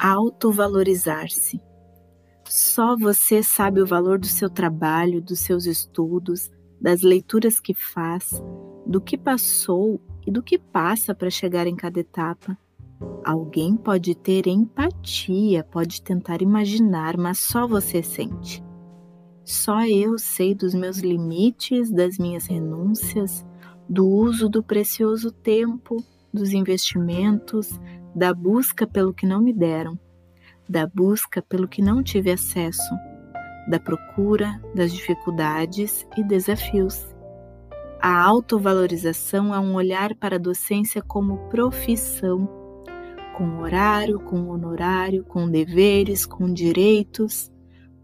autovalorizar-se. Só você sabe o valor do seu trabalho, dos seus estudos, das leituras que faz, do que passou e do que passa para chegar em cada etapa. Alguém pode ter empatia, pode tentar imaginar, mas só você sente. Só eu sei dos meus limites, das minhas renúncias, do uso do precioso tempo, dos investimentos, da busca pelo que não me deram, da busca pelo que não tive acesso, da procura, das dificuldades e desafios. A autovalorização é um olhar para a docência como profissão, com horário, com honorário, com deveres, com direitos,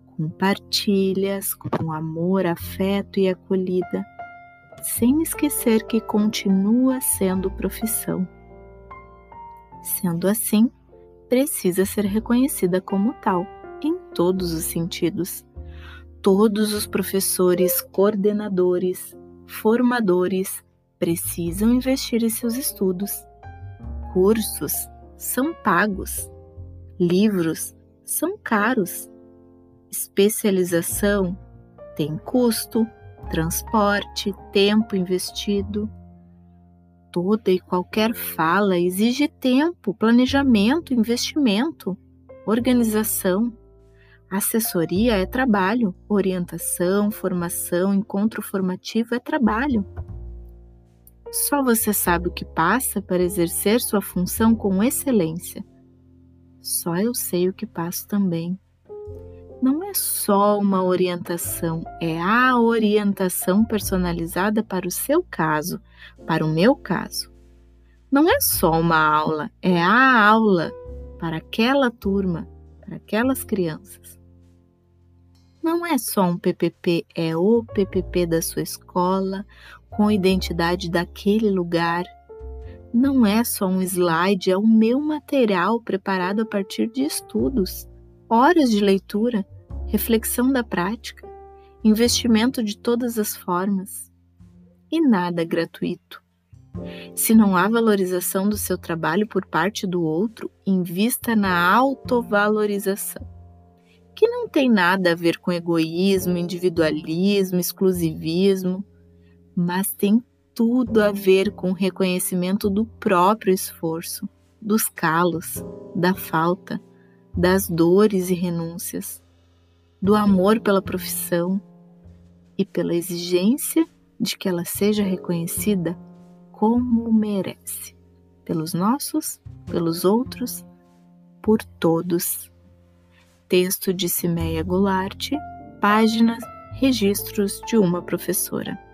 com partilhas, com amor, afeto e acolhida, sem esquecer que continua sendo profissão. Sendo assim, precisa ser reconhecida como tal, em todos os sentidos. Todos os professores, coordenadores, formadores precisam investir em seus estudos. Cursos são pagos, livros são caros, especialização tem custo, transporte, tempo investido toda e qualquer fala exige tempo, planejamento, investimento, organização. Assessoria é trabalho, orientação, formação, encontro formativo é trabalho. Só você sabe o que passa para exercer sua função com excelência. Só eu sei o que passo também não é só uma orientação, é a orientação personalizada para o seu caso, para o meu caso. Não é só uma aula, é a aula para aquela turma, para aquelas crianças. Não é só um PPP, é o PPP da sua escola, com identidade daquele lugar. Não é só um slide, é o meu material preparado a partir de estudos horas de leitura, reflexão da prática, investimento de todas as formas. E nada gratuito. Se não há valorização do seu trabalho por parte do outro, invista na autovalorização, que não tem nada a ver com egoísmo, individualismo, exclusivismo, mas tem tudo a ver com o reconhecimento do próprio esforço, dos calos, da falta, das dores e renúncias, do amor pela profissão e pela exigência de que ela seja reconhecida como merece, pelos nossos, pelos outros, por todos. Texto de Cimeia Goulart, páginas Registros de uma professora.